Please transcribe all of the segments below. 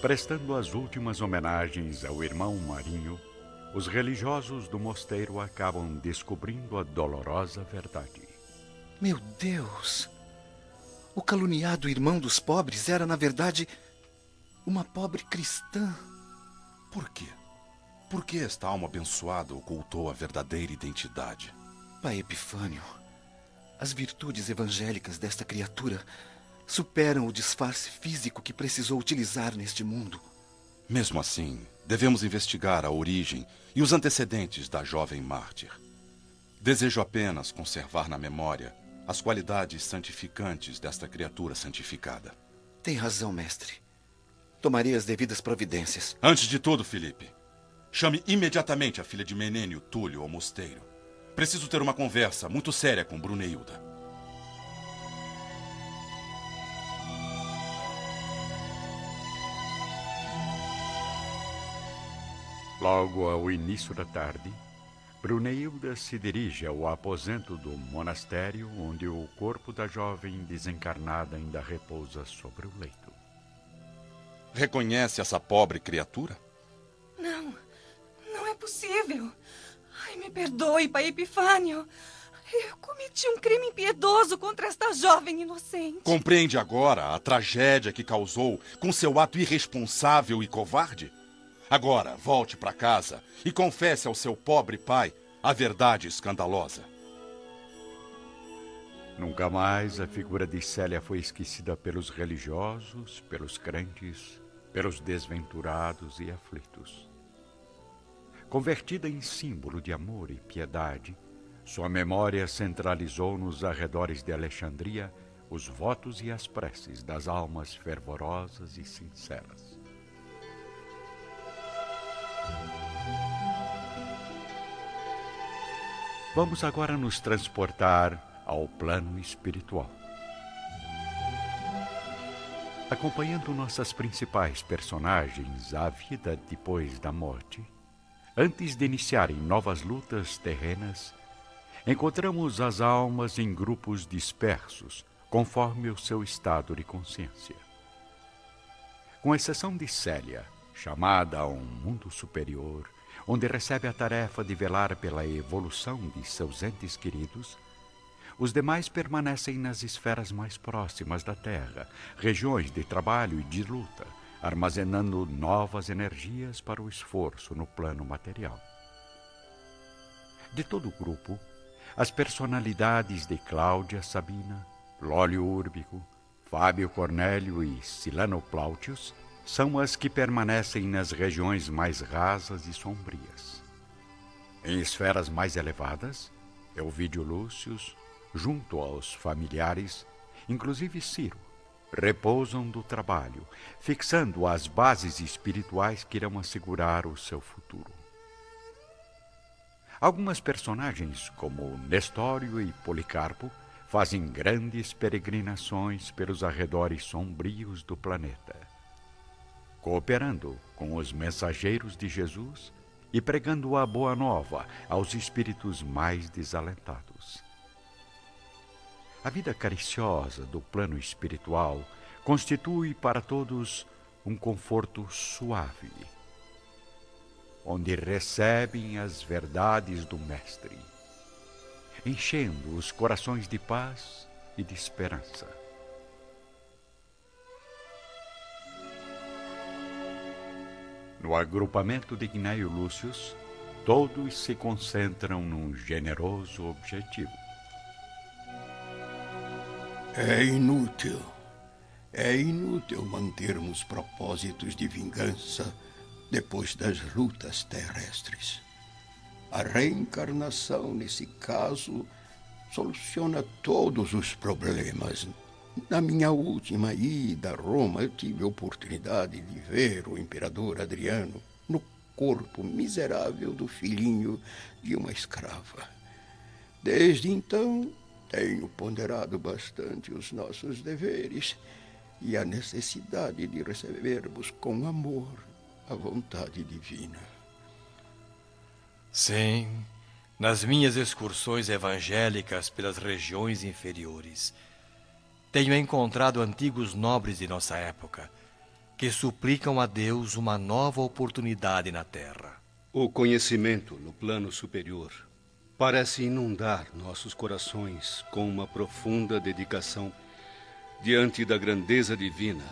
Prestando as últimas homenagens ao irmão Marinho, os religiosos do mosteiro acabam descobrindo a dolorosa verdade. Meu Deus! O caluniado irmão dos pobres era, na verdade, uma pobre cristã. Por quê? Por que esta alma abençoada ocultou a verdadeira identidade? Pai Epifânio, as virtudes evangélicas desta criatura superam o disfarce físico que precisou utilizar neste mundo. Mesmo assim, devemos investigar a origem e os antecedentes da jovem mártir. Desejo apenas conservar na memória as qualidades santificantes desta criatura santificada. Tem razão, mestre. Tomarei as devidas providências. Antes de tudo, Felipe, chame imediatamente a filha de Menênio Túlio ao mosteiro. Preciso ter uma conversa muito séria com Bruneilda. Logo ao início da tarde, Bruneilda se dirige ao aposento do monastério onde o corpo da jovem desencarnada ainda repousa sobre o leito. Reconhece essa pobre criatura? Não, não é possível. Ai, me perdoe, pai Epifânio. Eu cometi um crime impiedoso contra esta jovem inocente. Compreende agora a tragédia que causou com seu ato irresponsável e covarde? Agora, volte para casa e confesse ao seu pobre pai a verdade escandalosa. Nunca mais a figura de Célia foi esquecida pelos religiosos, pelos crentes, pelos desventurados e aflitos. Convertida em símbolo de amor e piedade, sua memória centralizou nos arredores de Alexandria os votos e as preces das almas fervorosas e sinceras. Vamos agora nos transportar ao plano espiritual. Acompanhando nossas principais personagens à vida depois da morte, antes de iniciarem novas lutas terrenas, encontramos as almas em grupos dispersos, conforme o seu estado de consciência. Com exceção de Célia, chamada a um mundo superior, onde recebe a tarefa de velar pela evolução de seus entes queridos, os demais permanecem nas esferas mais próximas da Terra, regiões de trabalho e de luta, armazenando novas energias para o esforço no plano material. De todo o grupo, as personalidades de Cláudia Sabina, Lólio Úrbico, Fábio Cornélio e Silano Plautius são as que permanecem nas regiões mais rasas e sombrias. Em esferas mais elevadas, Elvídio Lúcius, junto aos familiares, inclusive Ciro, repousam do trabalho, fixando as bases espirituais que irão assegurar o seu futuro. Algumas personagens, como Nestório e Policarpo, fazem grandes peregrinações pelos arredores sombrios do planeta cooperando com os mensageiros de Jesus e pregando a boa nova aos espíritos mais desalentados. A vida cariciosa do plano espiritual constitui para todos um conforto suave, onde recebem as verdades do Mestre, enchendo os corações de paz e de esperança. No agrupamento de Gnaio Lúcius, todos se concentram num generoso objetivo. É inútil. É inútil mantermos propósitos de vingança depois das lutas terrestres. A reencarnação, nesse caso, soluciona todos os problemas na minha última ida a Roma, eu tive a oportunidade de ver o imperador Adriano no corpo miserável do filhinho de uma escrava. Desde então, tenho ponderado bastante os nossos deveres e a necessidade de recebermos com amor a vontade divina. Sim, nas minhas excursões evangélicas pelas regiões inferiores, tenho encontrado antigos nobres de nossa época, que suplicam a Deus uma nova oportunidade na terra. O conhecimento no plano superior parece inundar nossos corações com uma profunda dedicação diante da grandeza divina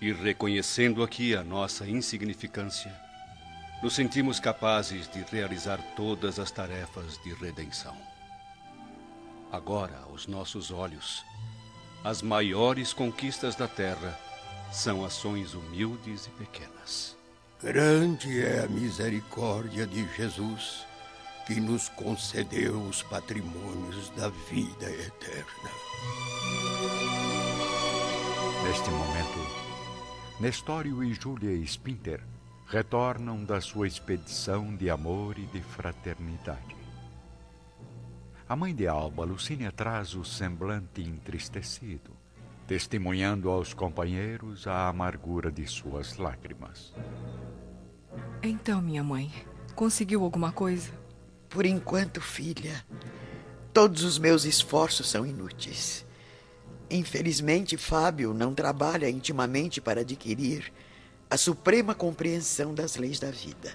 e reconhecendo aqui a nossa insignificância, nos sentimos capazes de realizar todas as tarefas de redenção. Agora, aos nossos olhos, as maiores conquistas da terra são ações humildes e pequenas. Grande é a misericórdia de Jesus que nos concedeu os patrimônios da vida eterna. Neste momento, Nestório e Júlia Spinter retornam da sua expedição de amor e de fraternidade. A mãe de Alba, Lucínia, traz o semblante entristecido, testemunhando aos companheiros a amargura de suas lágrimas. Então, minha mãe, conseguiu alguma coisa? Por enquanto, filha, todos os meus esforços são inúteis. Infelizmente, Fábio não trabalha intimamente para adquirir a suprema compreensão das leis da vida.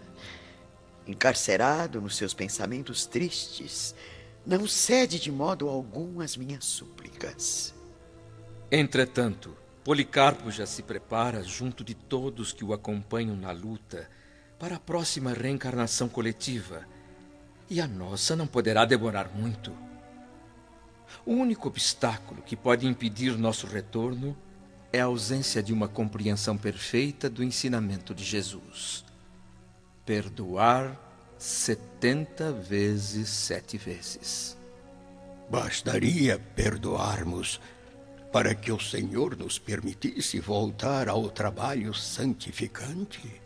Encarcerado nos seus pensamentos tristes, não cede de modo algum às minhas súplicas. Entretanto, Policarpo já se prepara junto de todos que o acompanham na luta para a próxima reencarnação coletiva. E a nossa não poderá demorar muito. O único obstáculo que pode impedir nosso retorno é a ausência de uma compreensão perfeita do ensinamento de Jesus. Perdoar setenta vezes sete vezes. Bastaria perdoarmos para que o Senhor nos permitisse voltar ao trabalho santificante?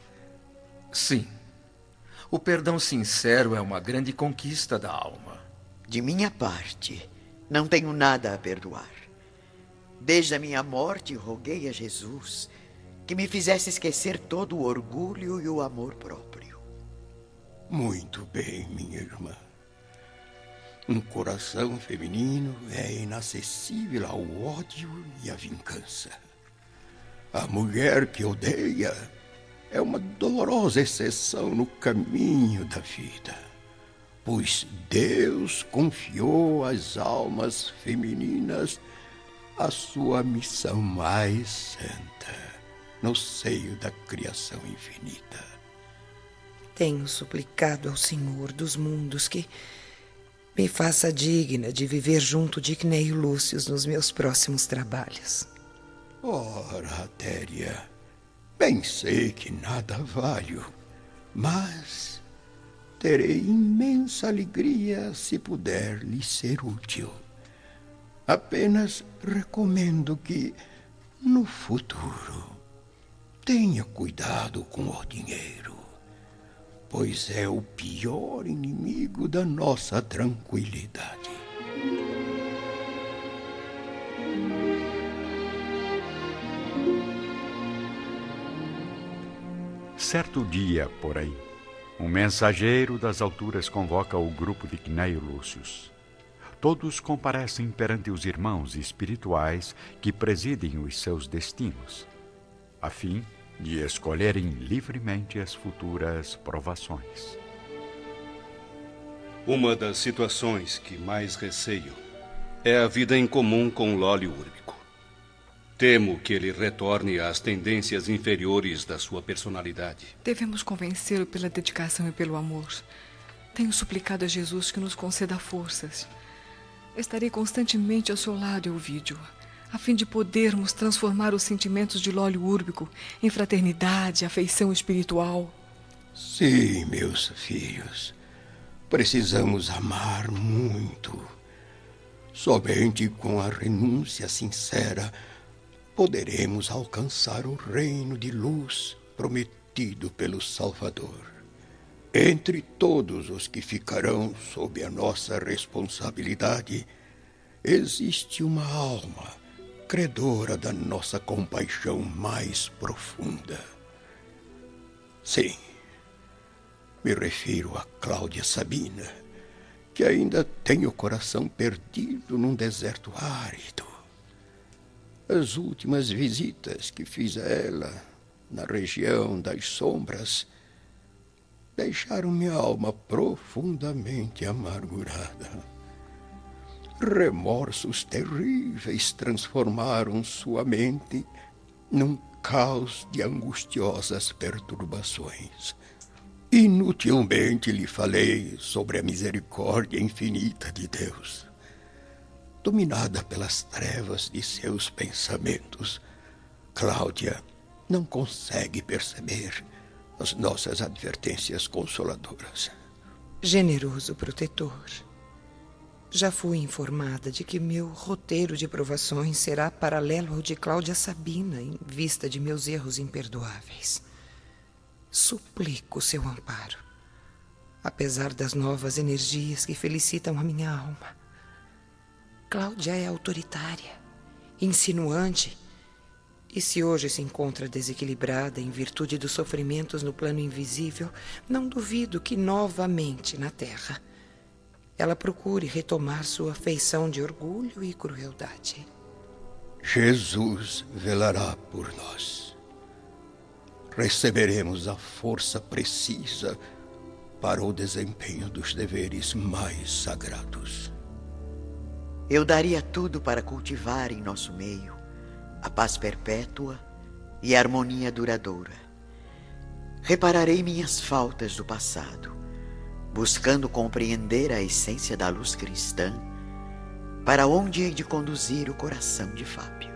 Sim. O perdão sincero é uma grande conquista da alma. De minha parte, não tenho nada a perdoar. Desde a minha morte, roguei a Jesus que me fizesse esquecer todo o orgulho e o amor próprio. Muito bem, minha irmã. Um coração feminino é inacessível ao ódio e à vingança. A mulher que odeia é uma dolorosa exceção no caminho da vida, pois Deus confiou às almas femininas a sua missão mais santa no seio da criação infinita. Tenho suplicado ao Senhor dos mundos que me faça digna de viver junto de Cneio Lúcio nos meus próximos trabalhos. Ora, Atéria, bem sei que nada valho, mas terei imensa alegria se puder lhe ser útil. Apenas recomendo que, no futuro, tenha cuidado com o dinheiro, pois é o pior inimigo da nossa tranquilidade. Certo dia, porém, um mensageiro das alturas convoca o grupo de Cneio Lúcius. Todos comparecem perante os irmãos espirituais que presidem os seus destinos, a fim de escolherem livremente as futuras provações. Uma das situações que mais receio é a vida em comum com Lólio Úrbico. Temo que ele retorne às tendências inferiores da sua personalidade. Devemos convencê-lo pela dedicação e pelo amor. Tenho suplicado a Jesus que nos conceda forças. Estarei constantemente ao seu lado, Elvídio, a fim de podermos transformar os sentimentos de Lólio Úrbico em fraternidade, afeição espiritual. Sim, meus filhos. Precisamos amar muito. Somente com a renúncia sincera poderemos alcançar o reino de luz prometido pelo Salvador. Entre todos os que ficarão sob a nossa responsabilidade, existe uma alma credora da nossa compaixão mais profunda. Sim, me refiro a Cláudia Sabina, que ainda tem o coração perdido num deserto árido. As últimas visitas que fiz a ela na região das sombras, deixaram minha alma profundamente amargurada. Remorsos terríveis transformaram sua mente num caos de angustiosas perturbações. Inutilmente lhe falei sobre a misericórdia infinita de Deus. Dominada pelas trevas de seus pensamentos, Cláudia não consegue perceber as nossas advertências consoladoras. Generoso protetor, já fui informada de que meu roteiro de provações será paralelo ao de Cláudia Sabina em vista de meus erros imperdoáveis. Suplico seu amparo, apesar das novas energias que felicitam a minha alma. Cláudia é autoritária, insinuante e se hoje se encontra desequilibrada em virtude dos sofrimentos no plano invisível, não duvido que novamente na Terra ela procure retomar sua feição de orgulho e crueldade. Jesus velará por nós. Receberemos a força precisa para o desempenho dos deveres mais sagrados. Eu daria tudo para cultivar em nosso meio a paz perpétua e a harmonia duradoura. Repararei minhas faltas do passado, buscando compreender a essência da luz cristã, para onde hei de conduzir o coração de Fábio.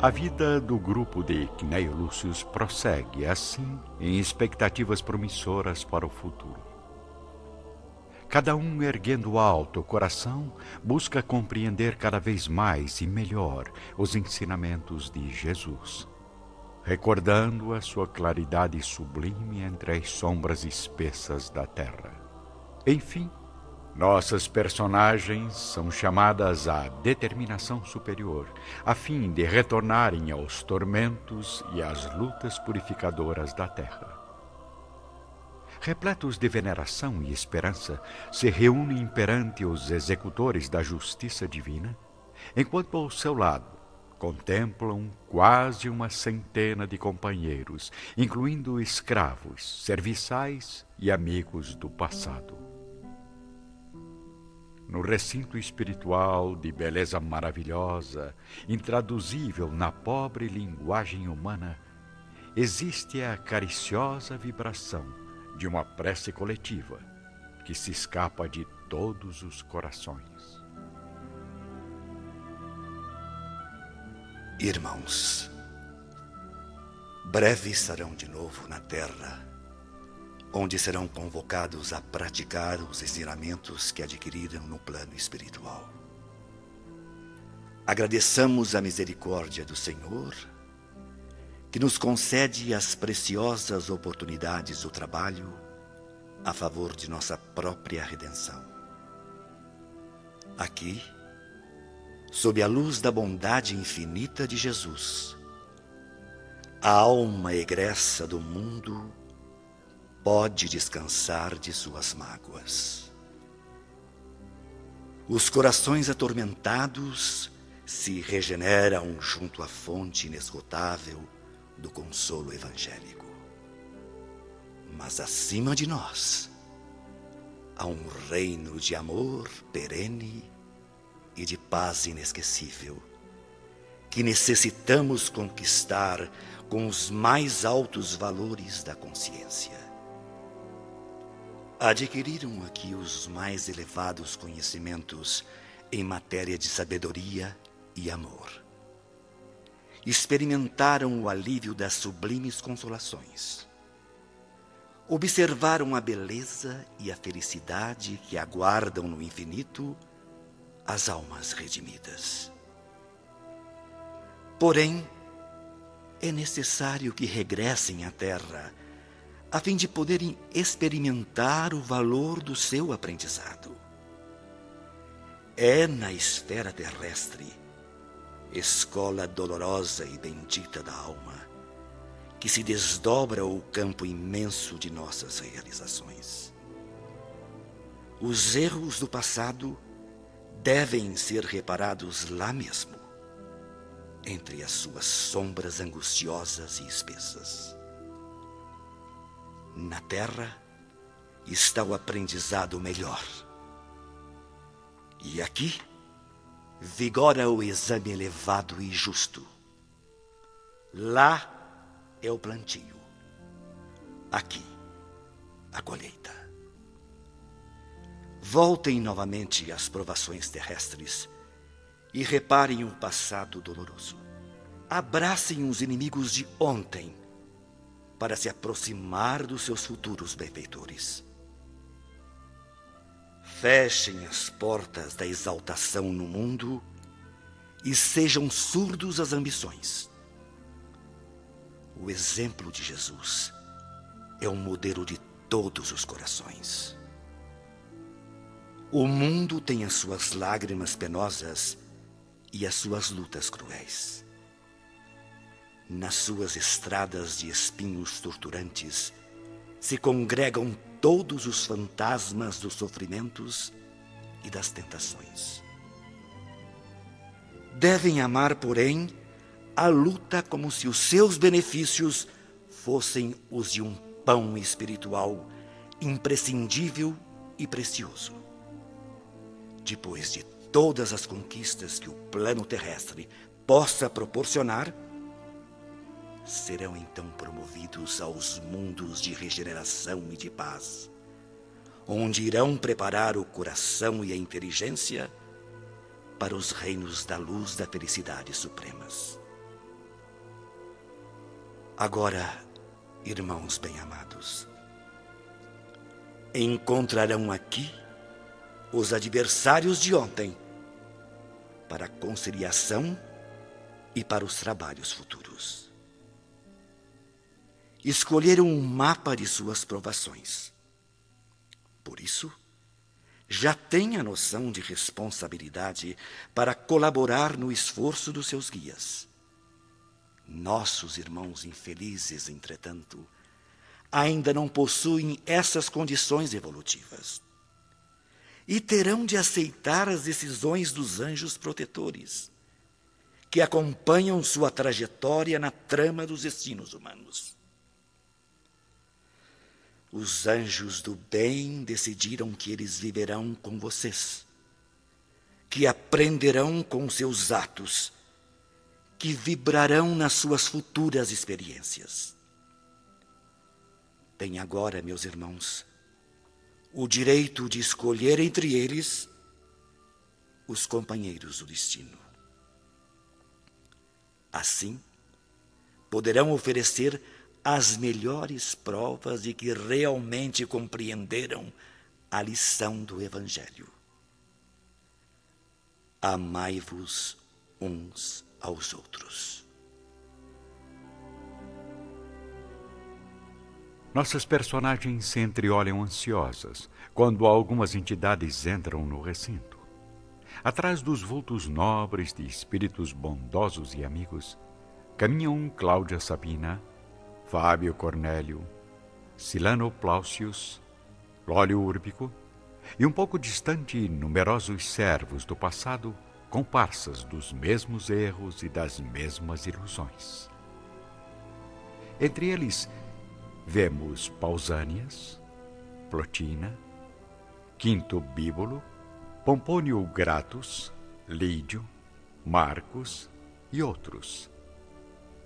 A vida do grupo de Cneio Lúcius prossegue assim em expectativas promissoras para o futuro. Cada um erguendo alto o coração, busca compreender cada vez mais e melhor os ensinamentos de Jesus, recordando a sua claridade sublime entre as sombras espessas da terra. Enfim, nossas personagens são chamadas à determinação superior, a fim de retornarem aos tormentos e às lutas purificadoras da terra. Repletos de veneração e esperança, se reúnem perante os executores da justiça divina, enquanto ao seu lado contemplam quase uma centena de companheiros, incluindo escravos, serviçais e amigos do passado. No recinto espiritual de beleza maravilhosa, intraduzível na pobre linguagem humana, existe a cariciosa vibração de uma prece coletiva que se escapa de todos os corações. Irmãos, breve estarão de novo na terra onde serão convocados a praticar os ensinamentos que adquiriram no plano espiritual. Agradeçamos a misericórdia do Senhor, que nos concede as preciosas oportunidades do trabalho a favor de nossa própria redenção. Aqui, sob a luz da bondade infinita de Jesus, a alma egressa do mundo pode descansar de suas mágoas. Os corações atormentados se regeneram junto à fonte inesgotável do consolo evangélico. Mas acima de nós há um reino de amor perene e de paz inesquecível que necessitamos conquistar com os mais altos valores da consciência adquiriram aqui os mais elevados conhecimentos em matéria de sabedoria e amor. Experimentaram o alívio das sublimes consolações. Observaram a beleza e a felicidade que aguardam no infinito as almas redimidas. Porém, é necessário que regressem à Terra a fim de poderem experimentar o valor do seu aprendizado. É na esfera terrestre, escola dolorosa e bendita da alma, que se desdobra o campo imenso de nossas realizações. Os erros do passado devem ser reparados lá mesmo, entre as suas sombras angustiosas e espessas. Na terra está o aprendizado melhor. E aqui vigora o exame elevado e justo. Lá é o plantio. Aqui, a colheita. Voltem novamente às provações terrestres e reparem o passado doloroso. Abracem os inimigos de ontem para se aproximar dos seus futuros benfeitores. Fechem as portas da exaltação no mundo e sejam surdos às ambições. O exemplo de Jesus é o modelo de todos os corações. O mundo tem as suas lágrimas penosas e as suas lutas cruéis. Nas suas estradas de espinhos torturantes se congregam todos os fantasmas dos sofrimentos e das tentações. Devem amar, porém, a luta como se os seus benefícios fossem os de um pão espiritual imprescindível e precioso. Depois de todas as conquistas que o plano terrestre possa proporcionar, serão então promovidos aos mundos de regeneração e de paz, onde irão preparar o coração e a inteligência para os reinos da luz da felicidade supremas. Agora, irmãos bem-amados, encontrarão aqui os adversários de ontem para a conciliação e para os trabalhos futuros. Escolheram um mapa de suas provações. Por isso, já têm a noção de responsabilidade para colaborar no esforço dos seus guias. Nossos irmãos infelizes, entretanto, ainda não possuem essas condições evolutivas. E terão de aceitar as decisões dos anjos protetores, que acompanham sua trajetória na trama dos destinos humanos. Os anjos do bem decidiram que eles viverão com vocês, que aprenderão com seus atos que vibrarão nas suas futuras experiências. Tem agora, meus irmãos, o direito de escolher entre eles os companheiros do destino. Assim, poderão oferecer as melhores provas de que realmente compreenderam a lição do Evangelho. Amai-vos uns aos outros. Nossas personagens se entreolham ansiosas quando algumas entidades entram no recinto. Atrás dos vultos nobres de espíritos bondosos e amigos, caminham Cláudia Sabina, Fábio Cornélio, Silano Plaucius, Lólio Úrbico e um pouco distante numerosos servos do passado comparsas dos mesmos erros e das mesmas ilusões. Entre eles, vemos Pausânias, Plotina, Quinto Bíbulo, Pompônio Gratus, Lídio, Marcos e outros.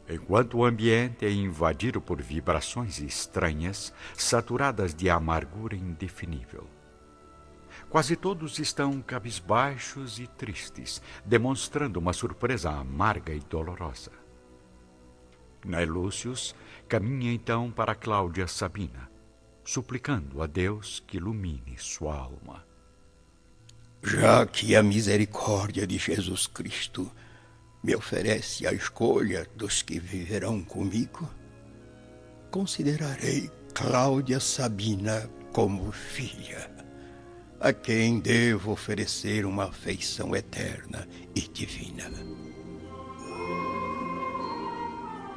Enquanto o ambiente é invadido por vibrações estranhas, saturadas de amargura indefinível. Quase todos estão cabisbaixos e tristes, demonstrando uma surpresa amarga e dolorosa. Nailúcius caminha então para Cláudia Sabina, suplicando a Deus que ilumine sua alma. Já que a misericórdia de Jesus Cristo me oferece a escolha dos que viverão comigo, considerarei Cláudia Sabina como filha a quem devo oferecer uma afeição eterna e divina.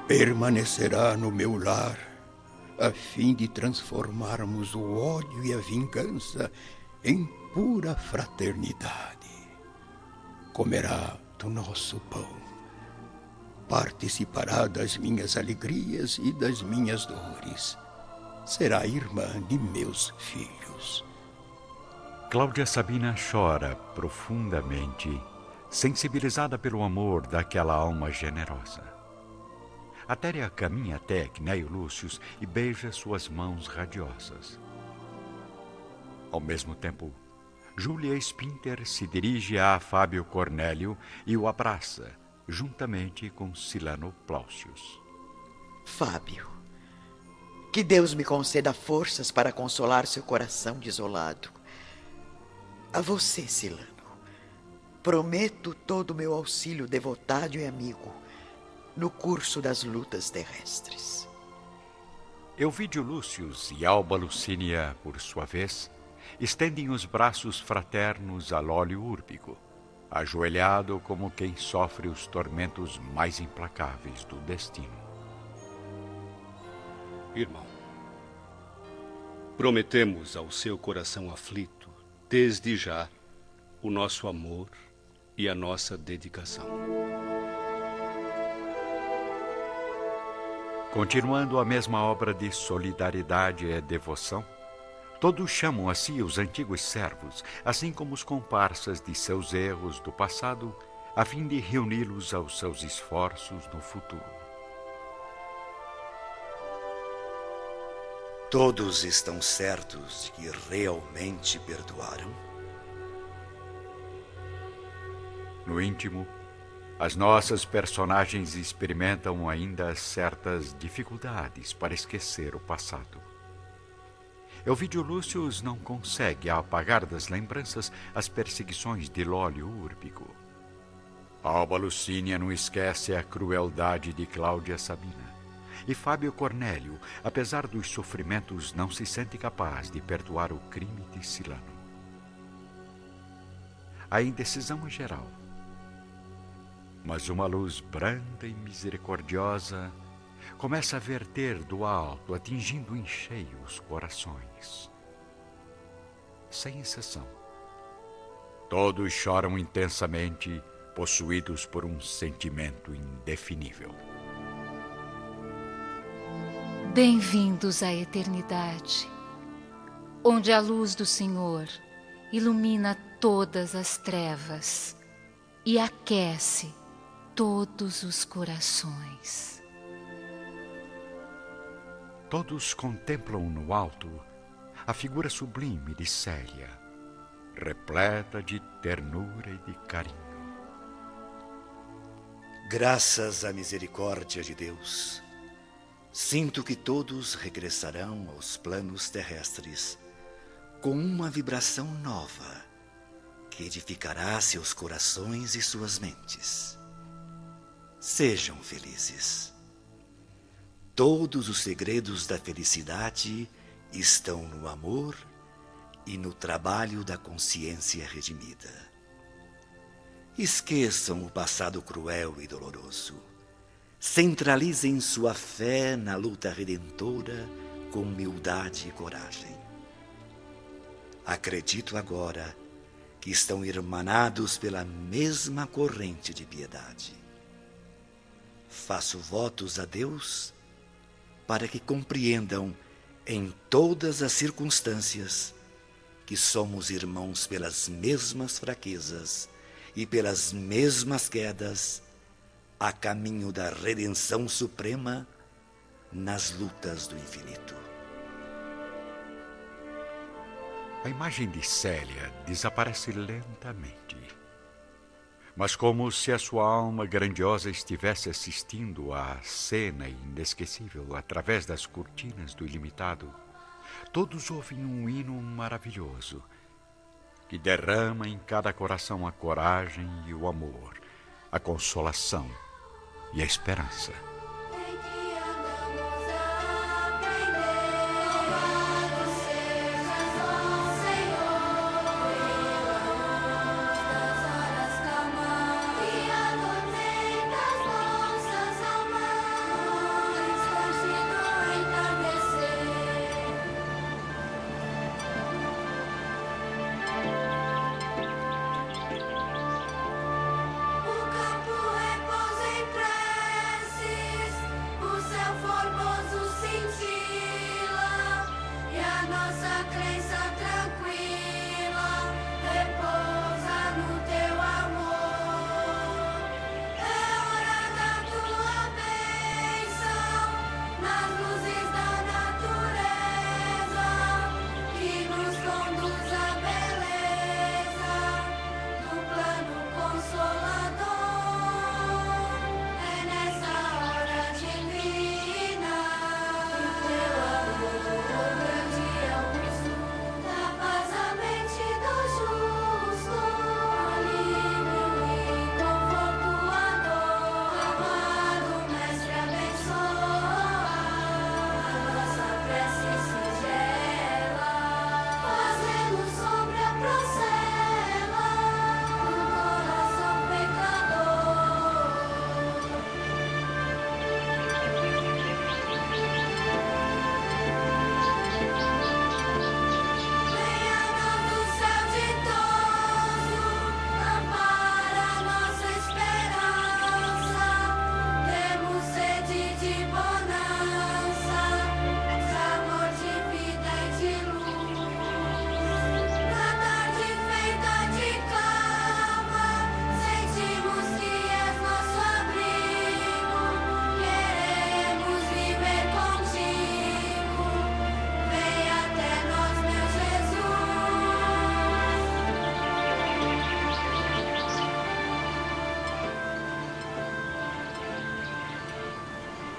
permanecerá no meu lar, a fim de transformarmos o ódio e a vingança em pura fraternidade. Comerá do nosso pão, participará das minhas alegrias e das minhas dores. Será irmã de meus filhos. Cláudia Sabina chora profundamente, sensibilizada pelo amor daquela alma generosa. Atéria caminha até Cneio Lúcius e beija suas mãos radiosas. Ao mesmo tempo, Júlia Spinter se dirige a Fábio Cornélio e o abraça, juntamente com Silano Plaucius. Fábio, que Deus me conceda forças para consolar seu coração desolado. A você, Silano, prometo todo o meu auxílio devotado e amigo no curso das lutas terrestres. Euvídio Lúcius e Alba Lucínia, por sua vez, estendem os braços fraternos a Lólio Úrbigo, ajoelhado como quem sofre os tormentos mais implacáveis do destino. Irmão, prometemos ao seu coração aflito, desde já, o nosso amor e a nossa dedicação. Continuando a mesma obra de solidariedade e devoção, Todos chamam a si os antigos servos, assim como os comparsas de seus erros do passado, a fim de reuni-los aos seus esforços no futuro. Todos estão certos de que realmente perdoaram? No íntimo, as nossas personagens experimentam ainda certas dificuldades para esquecer o passado. Elvídio Lúcius não consegue apagar das lembranças as perseguições de Lólio Úrbigo. Alba Lucínia não esquece a crueldade de Cláudia Sabina. E Fábio Cornélio, apesar dos sofrimentos, não se sente capaz de perdoar o crime de Silano. A indecisão é geral. Mas uma luz branda e misericordiosa começa a verter do alto, atingindo em cheio os corações. Sem exceção. Todos choram intensamente, possuídos por um sentimento indefinível. Bem-vindos à eternidade, onde a luz do Senhor ilumina todas as trevas e aquece todos os corações. Todos contemplam no alto a figura sublime de Célia, repleta de ternura e de carinho. Graças à misericórdia de Deus, sinto que todos regressarão aos planos terrestres com uma vibração nova que edificará seus corações e suas mentes. Sejam felizes. Todos os segredos da felicidade estão no amor e no trabalho da consciência redimida. Esqueçam o passado cruel e doloroso. Centralizem sua fé na luta redentora com humildade e coragem. Acredito agora que estão irmanados pela mesma corrente de piedade. Faço votos a Deus para que compreendam em todas as circunstâncias que somos irmãos pelas mesmas fraquezas e pelas mesmas quedas, a caminho da redenção suprema nas lutas do infinito. A imagem de Célia desaparece lentamente mas como se a sua alma grandiosa estivesse assistindo à cena inesquecível através das cortinas do ilimitado, todos ouvem um hino maravilhoso que derrama em cada coração a coragem e o amor, a consolação e a esperança.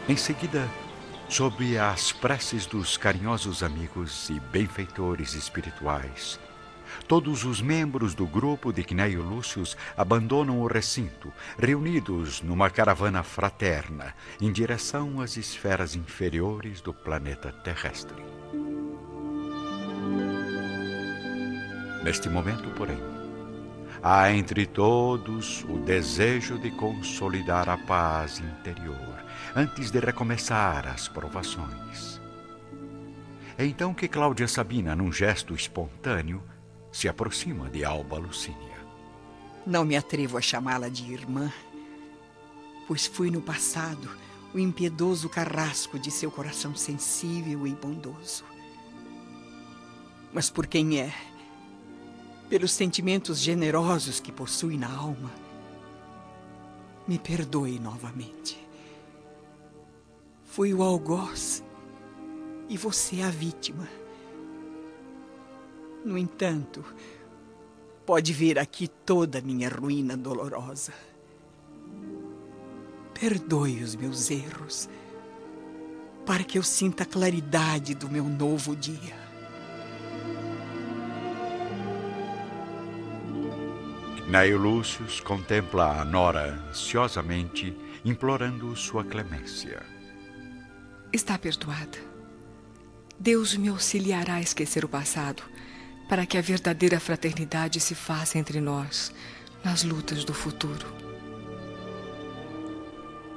Em seguida, sob as preces dos carinhosos amigos e benfeitores espirituais, todos os membros do grupo de Cneio Lúcius abandonam o recinto, reunidos numa caravana fraterna em direção às esferas inferiores do planeta terrestre. Neste momento, porém, há entre todos o desejo de consolidar a paz interior antes de recomeçar as provações. É então que Cláudia Sabina, num gesto espontâneo, se aproxima de Alba Lucínia. Não me atrevo a chamá-la de irmã, pois fui no passado o impiedoso carrasco de seu coração sensível e bondoso. Mas por quem é, pelos sentimentos generosos que possui na alma, me perdoe novamente. Fui o algoz e você a vítima. No entanto, pode ver aqui toda a minha ruína dolorosa. Perdoe os meus erros, para que eu sinta a claridade do meu novo dia. Naio Lúcius contempla a Nora ansiosamente, implorando sua clemência. Está perdoada. Deus me auxiliará a esquecer o passado, para que a verdadeira fraternidade se faça entre nós nas lutas do futuro.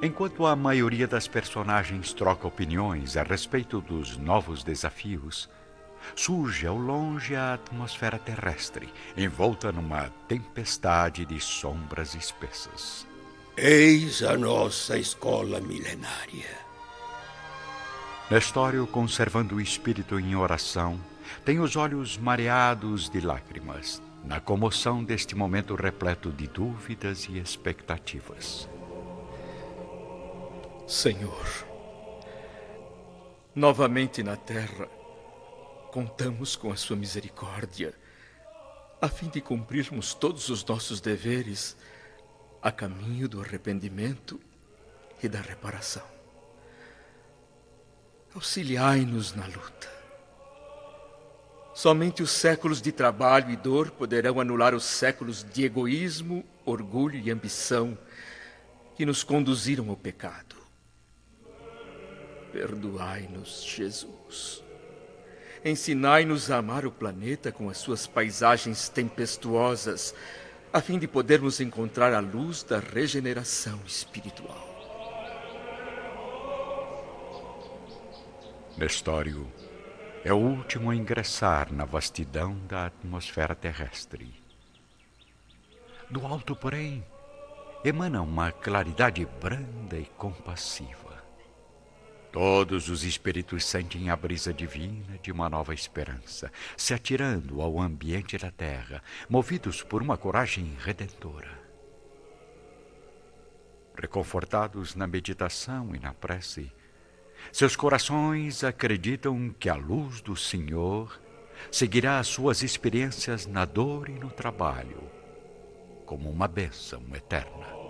Enquanto a maioria das personagens troca opiniões a respeito dos novos desafios, surge ao longe a atmosfera terrestre, envolta numa tempestade de sombras espessas. Eis a nossa escola milenária. Nestório, conservando o espírito em oração, tem os olhos mareados de lágrimas, na comoção deste momento repleto de dúvidas e expectativas. Senhor, novamente na terra, contamos com a Sua misericórdia, a fim de cumprirmos todos os nossos deveres a caminho do arrependimento e da reparação. Auxiliai-nos na luta. Somente os séculos de trabalho e dor poderão anular os séculos de egoísmo, orgulho e ambição que nos conduziram ao pecado. Perdoai-nos, Jesus. Ensinai-nos a amar o planeta com as suas paisagens tempestuosas, a fim de podermos encontrar a luz da regeneração espiritual. Nestório é o último a ingressar na vastidão da atmosfera terrestre. Do alto, porém, emana uma claridade branda e compassiva. Todos os espíritos sentem a brisa divina de uma nova esperança, se atirando ao ambiente da terra, movidos por uma coragem redentora. Reconfortados na meditação e na prece, seus corações acreditam que a luz do Senhor seguirá as suas experiências na dor e no trabalho, como uma bênção eterna.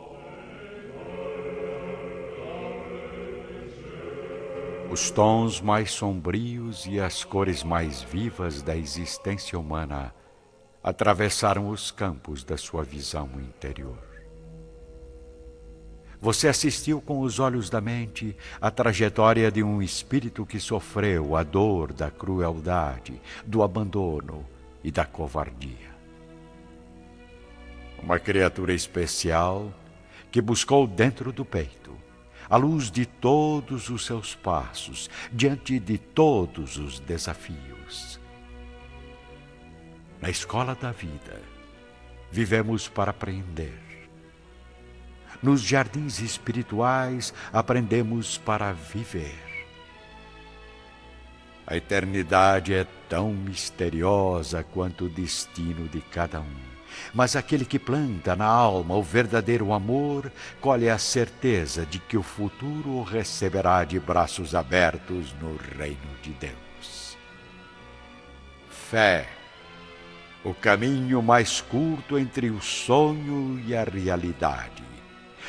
Os tons mais sombrios e as cores mais vivas da existência humana atravessaram os campos da sua visão interior. Você assistiu com os olhos da mente a trajetória de um espírito que sofreu a dor da crueldade, do abandono e da covardia. Uma criatura especial que buscou dentro do peito a luz de todos os seus passos, diante de todos os desafios. Na escola da vida, vivemos para aprender nos jardins espirituais aprendemos para viver. A eternidade é tão misteriosa quanto o destino de cada um. Mas aquele que planta na alma o verdadeiro amor colhe a certeza de que o futuro o receberá de braços abertos no reino de Deus. Fé, o caminho mais curto entre o sonho e a realidade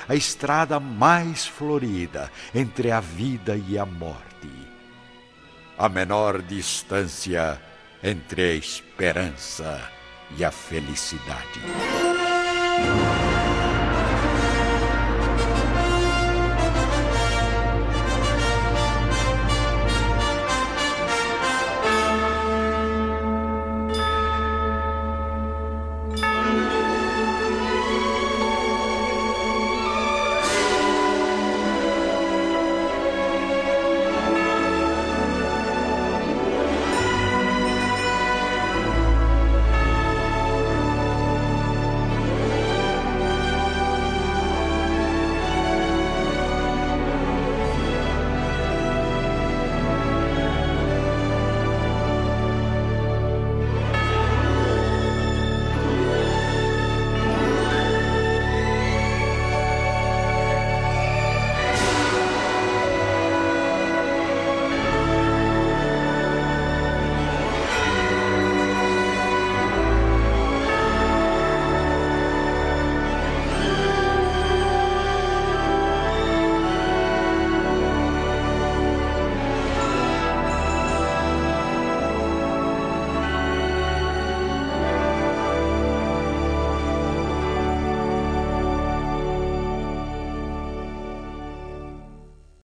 a estrada mais florida entre a vida e a morte. A menor distância entre a esperança e a felicidade.